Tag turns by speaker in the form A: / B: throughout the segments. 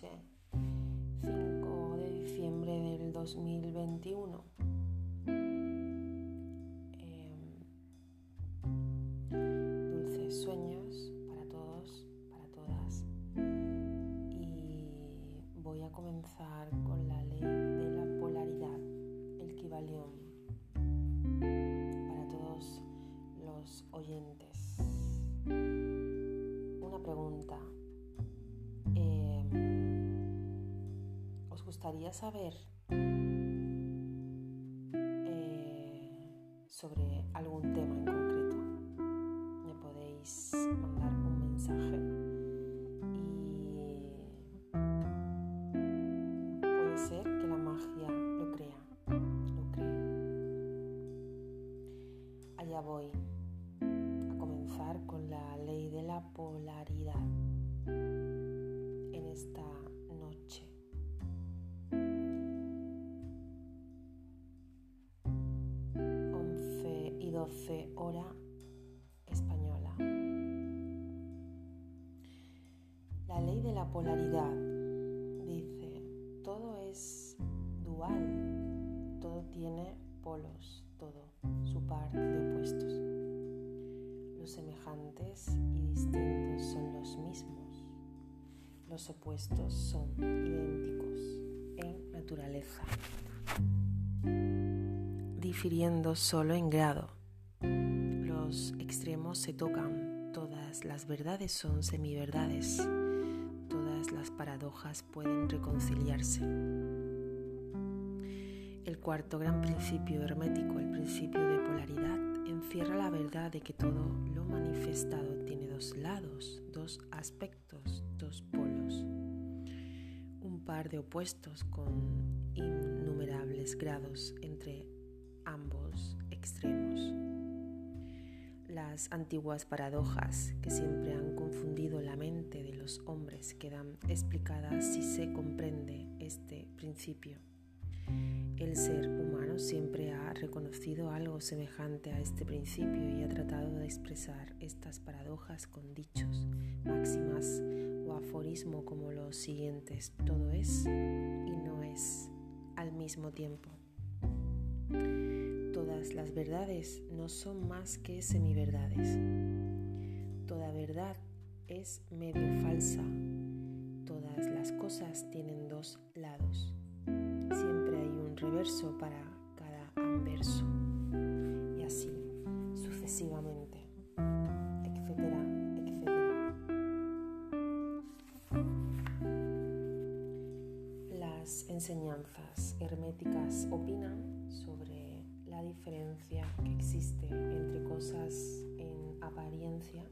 A: noche 5 de diciembre del 2021. Em, dulces sueños para todos, para todas. Y voy a comenzar con la ley de la polaridad, el Kibalión, para todos los oyentes. Una pregunta. Gustaría saber eh, sobre algún tema en concreto, me podéis mandar un mensaje 12 hora española. La ley de la polaridad dice, todo es dual, todo tiene polos, todo, su par de opuestos. Los semejantes y distintos son los mismos, los opuestos son idénticos en naturaleza, difiriendo solo en grado los extremos se tocan, todas las verdades son semiverdades, todas las paradojas pueden reconciliarse. El cuarto gran principio hermético, el principio de polaridad, encierra la verdad de que todo lo manifestado tiene dos lados, dos aspectos, dos polos, un par de opuestos con innumerables grados entre ambos extremos las antiguas paradojas que siempre han confundido la mente de los hombres quedan explicadas si se comprende este principio. El ser humano siempre ha reconocido algo semejante a este principio y ha tratado de expresar estas paradojas con dichos, máximas o aforismo como los siguientes. Todo es y no es al mismo tiempo las verdades no son más que semiverdades. Toda verdad es medio falsa. Todas las cosas tienen dos lados. Siempre hay un reverso para cada anverso. Y así sucesivamente. Etcétera, etcétera. Las enseñanzas herméticas opinan sobre diferencia que existe entre cosas en apariencia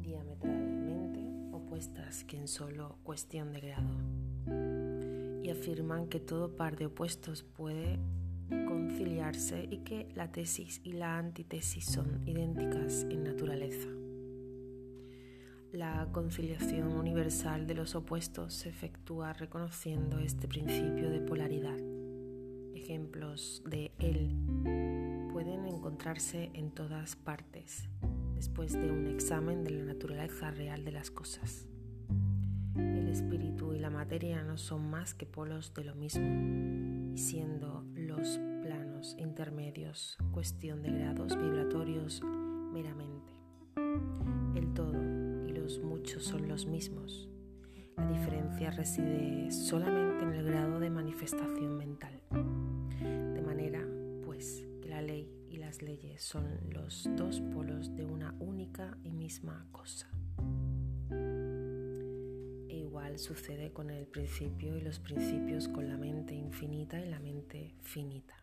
A: diametralmente opuestas que en solo cuestión de grado. Y afirman que todo par de opuestos puede conciliarse y que la tesis y la antítesis son idénticas en naturaleza. La conciliación universal de los opuestos se efectúa reconociendo este principio de polaridad ejemplos de él pueden encontrarse en todas partes después de un examen de la naturaleza real de las cosas. El espíritu y la materia no son más que polos de lo mismo, siendo los planos intermedios cuestión de grados vibratorios meramente. El todo y los muchos son los mismos. La diferencia reside solamente en el grado de manifestación mental son los dos polos de una única y misma cosa. E igual sucede con el principio y los principios con la mente infinita y la mente finita.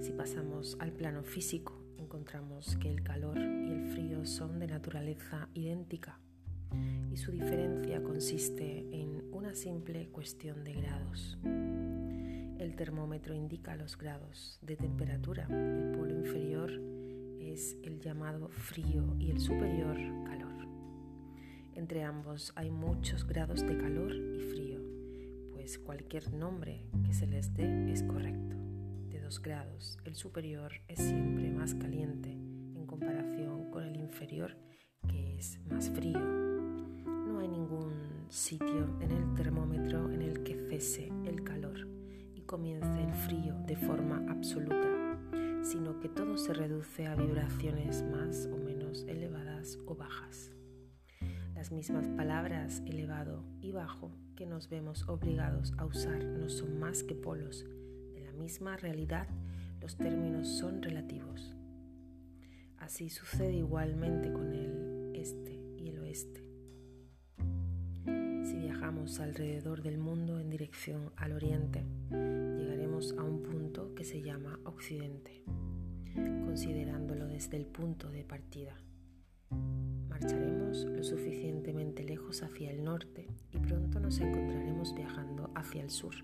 A: Si pasamos al plano físico, encontramos que el calor y el frío son de naturaleza idéntica y su diferencia consiste en una simple cuestión de grados. El termómetro indica los grados de temperatura. El polo inferior es el llamado frío y el superior calor. Entre ambos hay muchos grados de calor y frío, pues cualquier nombre que se les dé es correcto. De dos grados, el superior es siempre más caliente en comparación con el inferior, que es más frío. No hay ningún sitio en el termómetro en el que cese el calor comience el frío de forma absoluta, sino que todo se reduce a vibraciones más o menos elevadas o bajas. Las mismas palabras elevado y bajo que nos vemos obligados a usar no son más que polos de la misma realidad, los términos son relativos. Así sucede igualmente con el este y el oeste. Si viajamos alrededor del mundo en dirección al oriente, a un punto que se llama occidente, considerándolo desde el punto de partida. Marcharemos lo suficientemente lejos hacia el norte y pronto nos encontraremos viajando hacia el sur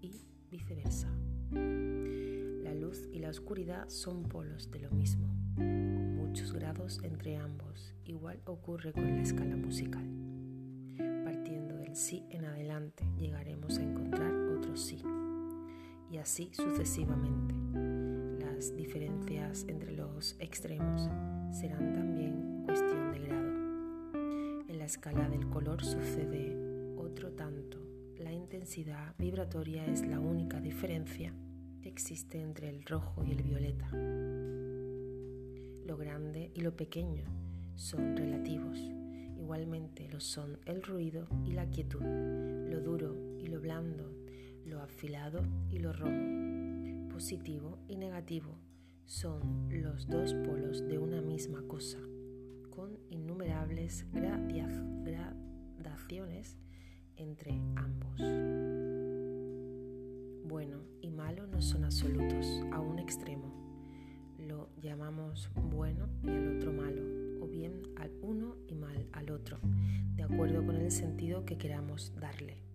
A: y viceversa. La luz y la oscuridad son polos de lo mismo muchos grados entre ambos. Igual ocurre con la escala musical. Partiendo del sí en adelante llegaremos a encontrar otro sí. Y así sucesivamente. Las diferencias entre los extremos serán también cuestión de grado. En la escala del color sucede otro tanto. La intensidad vibratoria es la única diferencia que existe entre el rojo y el violeta lo grande y lo pequeño son relativos. Igualmente lo son el ruido y la quietud, lo duro y lo blando, afilado y lo rojo. Positivo y negativo son los dos polos de una misma cosa, con innumerables gradaciones entre ambos. Bueno y malo no son absolutos a un extremo lo llamamos bueno y al otro malo, o bien al uno y mal al otro, de acuerdo con el sentido que queramos darle.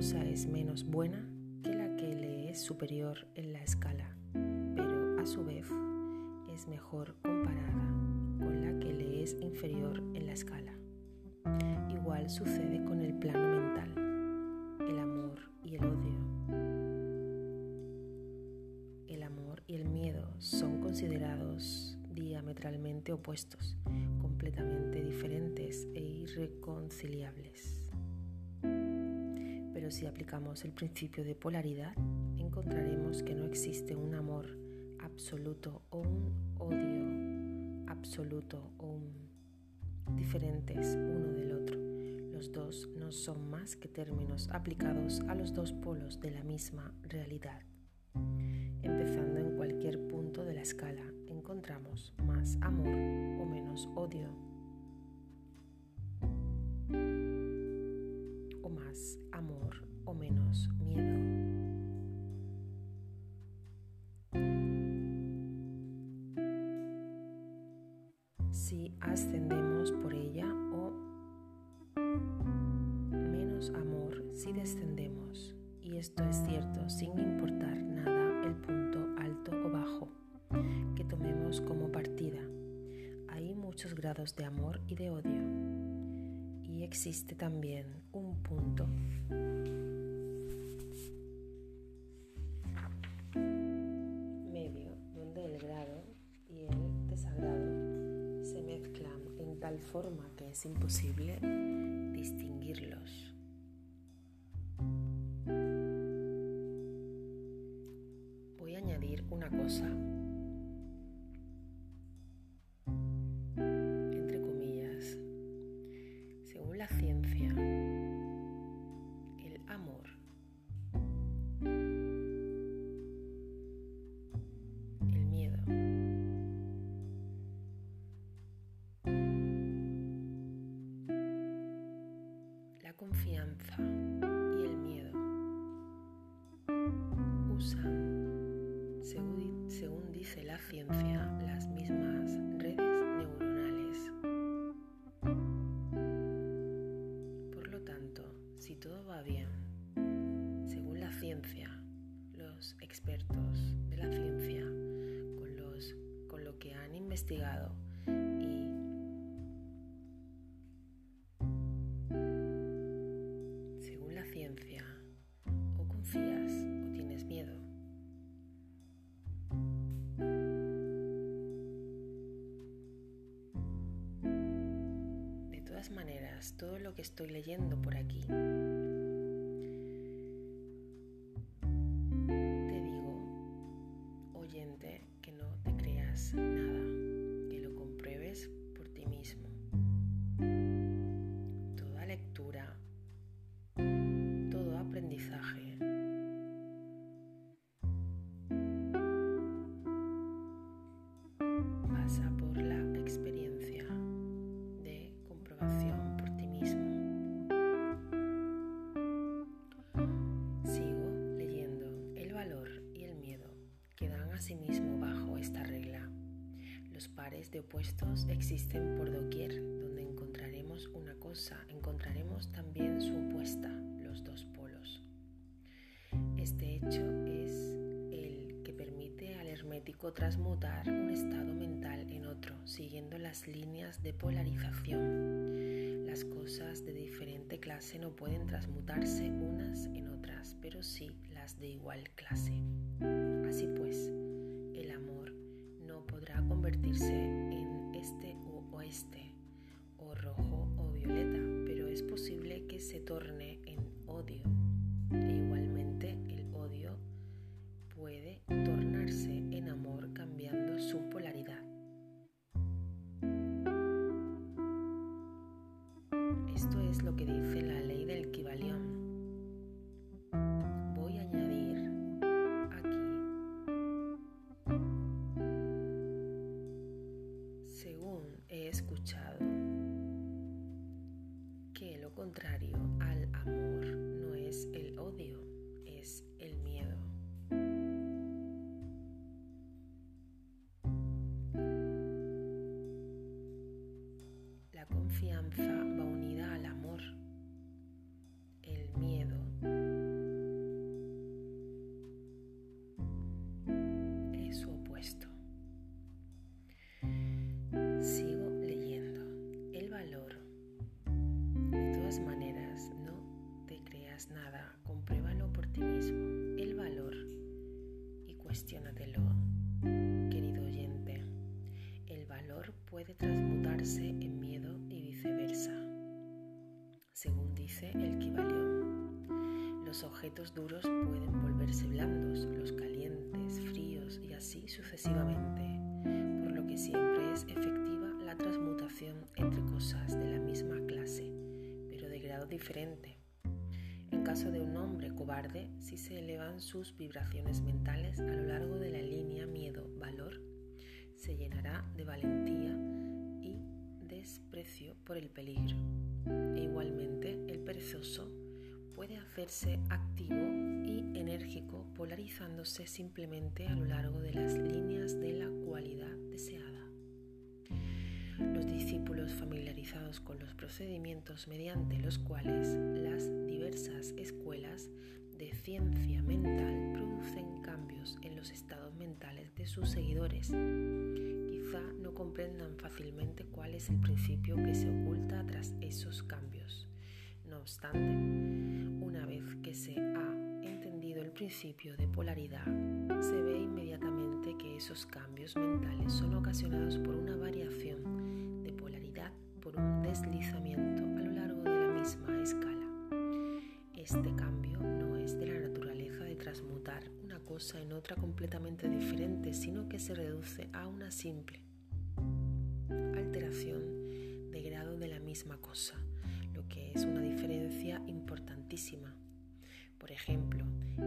A: Cosa es menos buena que la que le es superior en la escala, pero a su vez es mejor comparada con la que le es inferior en la escala. Igual sucede con el plano mental, el amor y el odio son considerados diametralmente opuestos, completamente diferentes e irreconciliables. Si aplicamos el principio de polaridad, encontraremos que no existe un amor absoluto o un odio absoluto o un diferentes uno del otro. Los dos no son más que términos aplicados a los dos polos de la misma realidad. Empezando en cualquier punto de la escala, encontramos más amor o menos odio. Si descendemos. Y esto es cierto sin importar nada punto alto o bajo que tomemos como partida. Hay muchos grados de amor y de odio. Y existe también un punto medio donde el grado y el desagrado se mezclan en tal forma que es imposible distinguirlos. Una cosa, expertos de la ciencia, con, los, con lo que han investigado y según la ciencia, o confías o tienes miedo. maneras creas todo lo que estoy leyendo por aquí. Pares de opuestos existen por doquier, donde encontraremos una cosa, encontraremos también su opuesta, los dos polos. Este hecho es el que permite al hermético transmutar un estado mental en otro, siguiendo las líneas de polarización. Las cosas de diferente clase no pueden transmutarse unas en otras, pero sí las de igual clase. Así pues, convertirse dice el Kibalión, los objetos duros pueden volverse blandos, los calientes, fríos y así sucesivamente, por lo que siempre es efectiva la transmutación entre cosas de la misma clase, pero de grado diferente en caso de un hombre cobarde, si se elevan sus vibraciones mentales a lo largo de la línea miedo-valor, se llenará de valentía y desprecio por el peligro. E igualmente, el perezoso puede hacerse activo y enérgico polarizándose simplemente a lo largo de las líneas de la cualidad deseada. Los discípulos familiarizados con los procedimientos mediante los cuales las diversas escuelas de ciencia mental producen cambios en los estados mentales de sus seguidores. No comprendan fácilmente cuál es el principio que se oculta tras esos cambios. No obstante, una vez que se ha entendido el principio de polaridad, se ve inmediatamente que esos cambios mentales son ocasionados por una variación por un deslizamiento en otra completamente diferente, sino que se reduce a una simple alteración de grado de la misma cosa, lo que es una diferencia importantísima. Por ejemplo,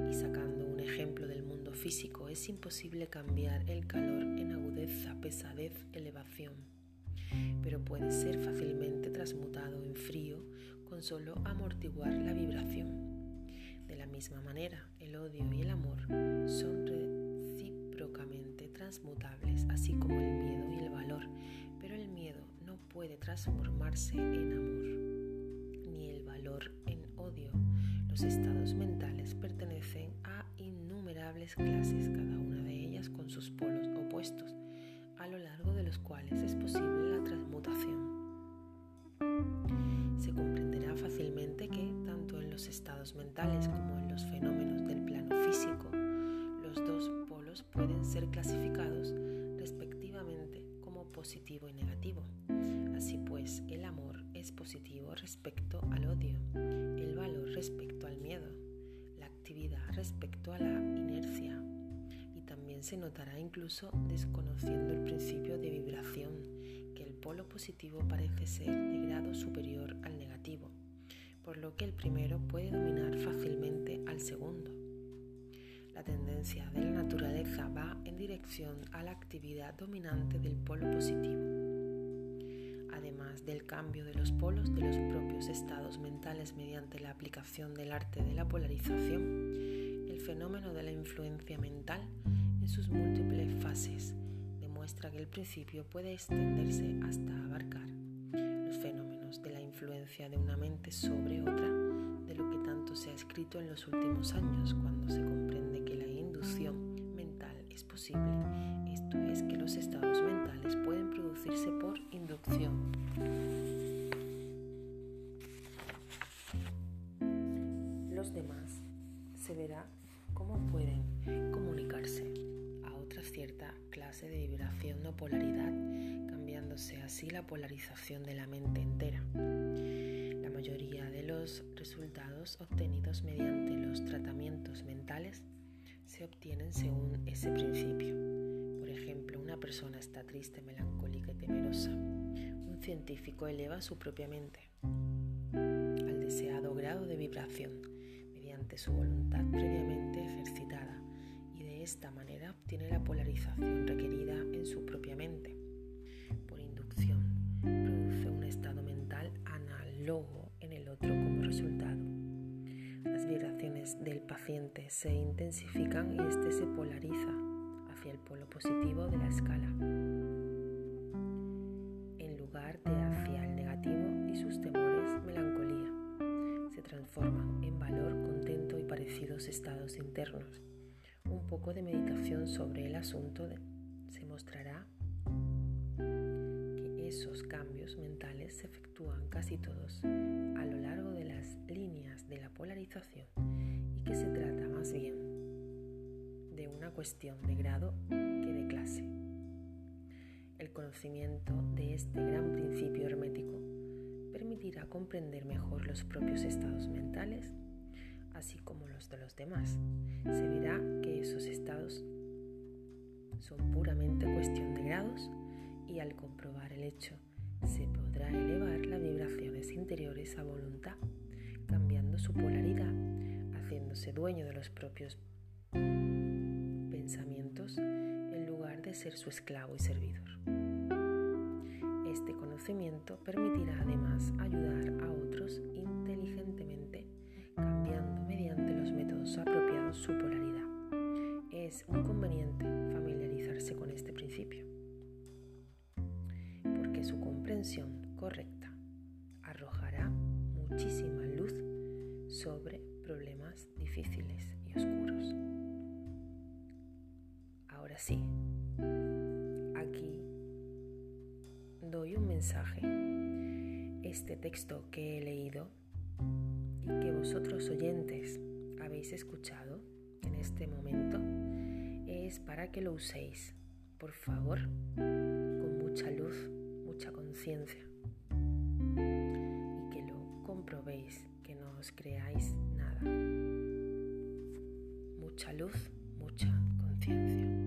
A: y sacando un ejemplo del mundo físico, es imposible cambiar el calor en agudeza, pesadez, elevación pero puede ser fácilmente transmutado en frío con solo amortiguar la vibración. De la misma manera, el odio y el amor son recíprocamente transmutables, así como el miedo y el valor, pero el miedo no puede transformarse en amor, ni el valor en odio. Los estados mentales pertenecen a innumerables clases, cada una de ellas con sus polos opuestos, a lo largo de los cuales es posible la transmutación. Los estados mentales como en los fenómenos del plano físico, los dos polos pueden ser clasificados respectivamente como positivo y negativo. Así pues, el amor es positivo respecto al odio, el valor respecto al miedo, la actividad respecto a la inercia y también se notará incluso desconociendo el principio de vibración, que el polo positivo parece ser de grado superior al negativo, por lo que el primero puede dominar fácilmente al segundo. La tendencia de la naturaleza va en dirección a la actividad dominante del polo positivo además del cambio de los polos de los propios estados mentales mediante la aplicación del arte de la polarización, el fenómeno de la influencia mental en sus múltiples fases demuestra que el principio puede extenderse hasta abarcar influencia de una mente sobre otra, de lo que tanto se ha escrito en los últimos años cuando se comprende que la inducción mental es posible, esto es que los estados mentales pueden producirse por inducción. Los demás se verá cómo pueden comunicarse a otra cierta clase de vibración o polaridad, así la polarización de la mente entera. La mayoría de los resultados obtenidos mediante los tratamientos mentales se obtienen según ese principio. Por ejemplo, una persona está triste, melancólica y temerosa. Un científico eleva su propia mente al deseado grado de vibración mediante su voluntad previamente ejercitada y de esta manera obtiene la polarización requerida en su propia mente. Se intensifican y éste se polariza hacia el polo positivo de la escala, en lugar de hacia el negativo y sus temores, melancolía. Se transforman en valor, contento y parecidos estados internos. Un poco de meditación sobre el asunto se mostrará que esos cambios mentales se efectúan casi todos a lo largo de las líneas de la polarización que se trata más bien de una cuestión de grado que de clase. El conocimiento de este gran principio hermético permitirá comprender mejor los propios estados mentales, así como los de los demás. Se verá que esos estados son puramente cuestión de grados y al comprobar el hecho se podrá elevar las vibraciones interiores a voluntad, cambiando su polaridad haciéndose dueño de los propios pensamientos en lugar de ser su esclavo y servidor. Este conocimiento permitirá además ayudar a otros inteligentemente, cambiando mediante los métodos apropiados su polaridad. Es muy conveniente familiarizarse con este principio, porque su comprensión correcta arrojará muchísima luz sobre difíciles y oscuros. Ahora sí, aquí doy un mensaje. Este texto que he leído y que vosotros oyentes habéis escuchado en este momento es para que lo uséis, por favor, con mucha luz, mucha conciencia y que lo comprobéis, que no os creáis mucha luz, mucha conciencia.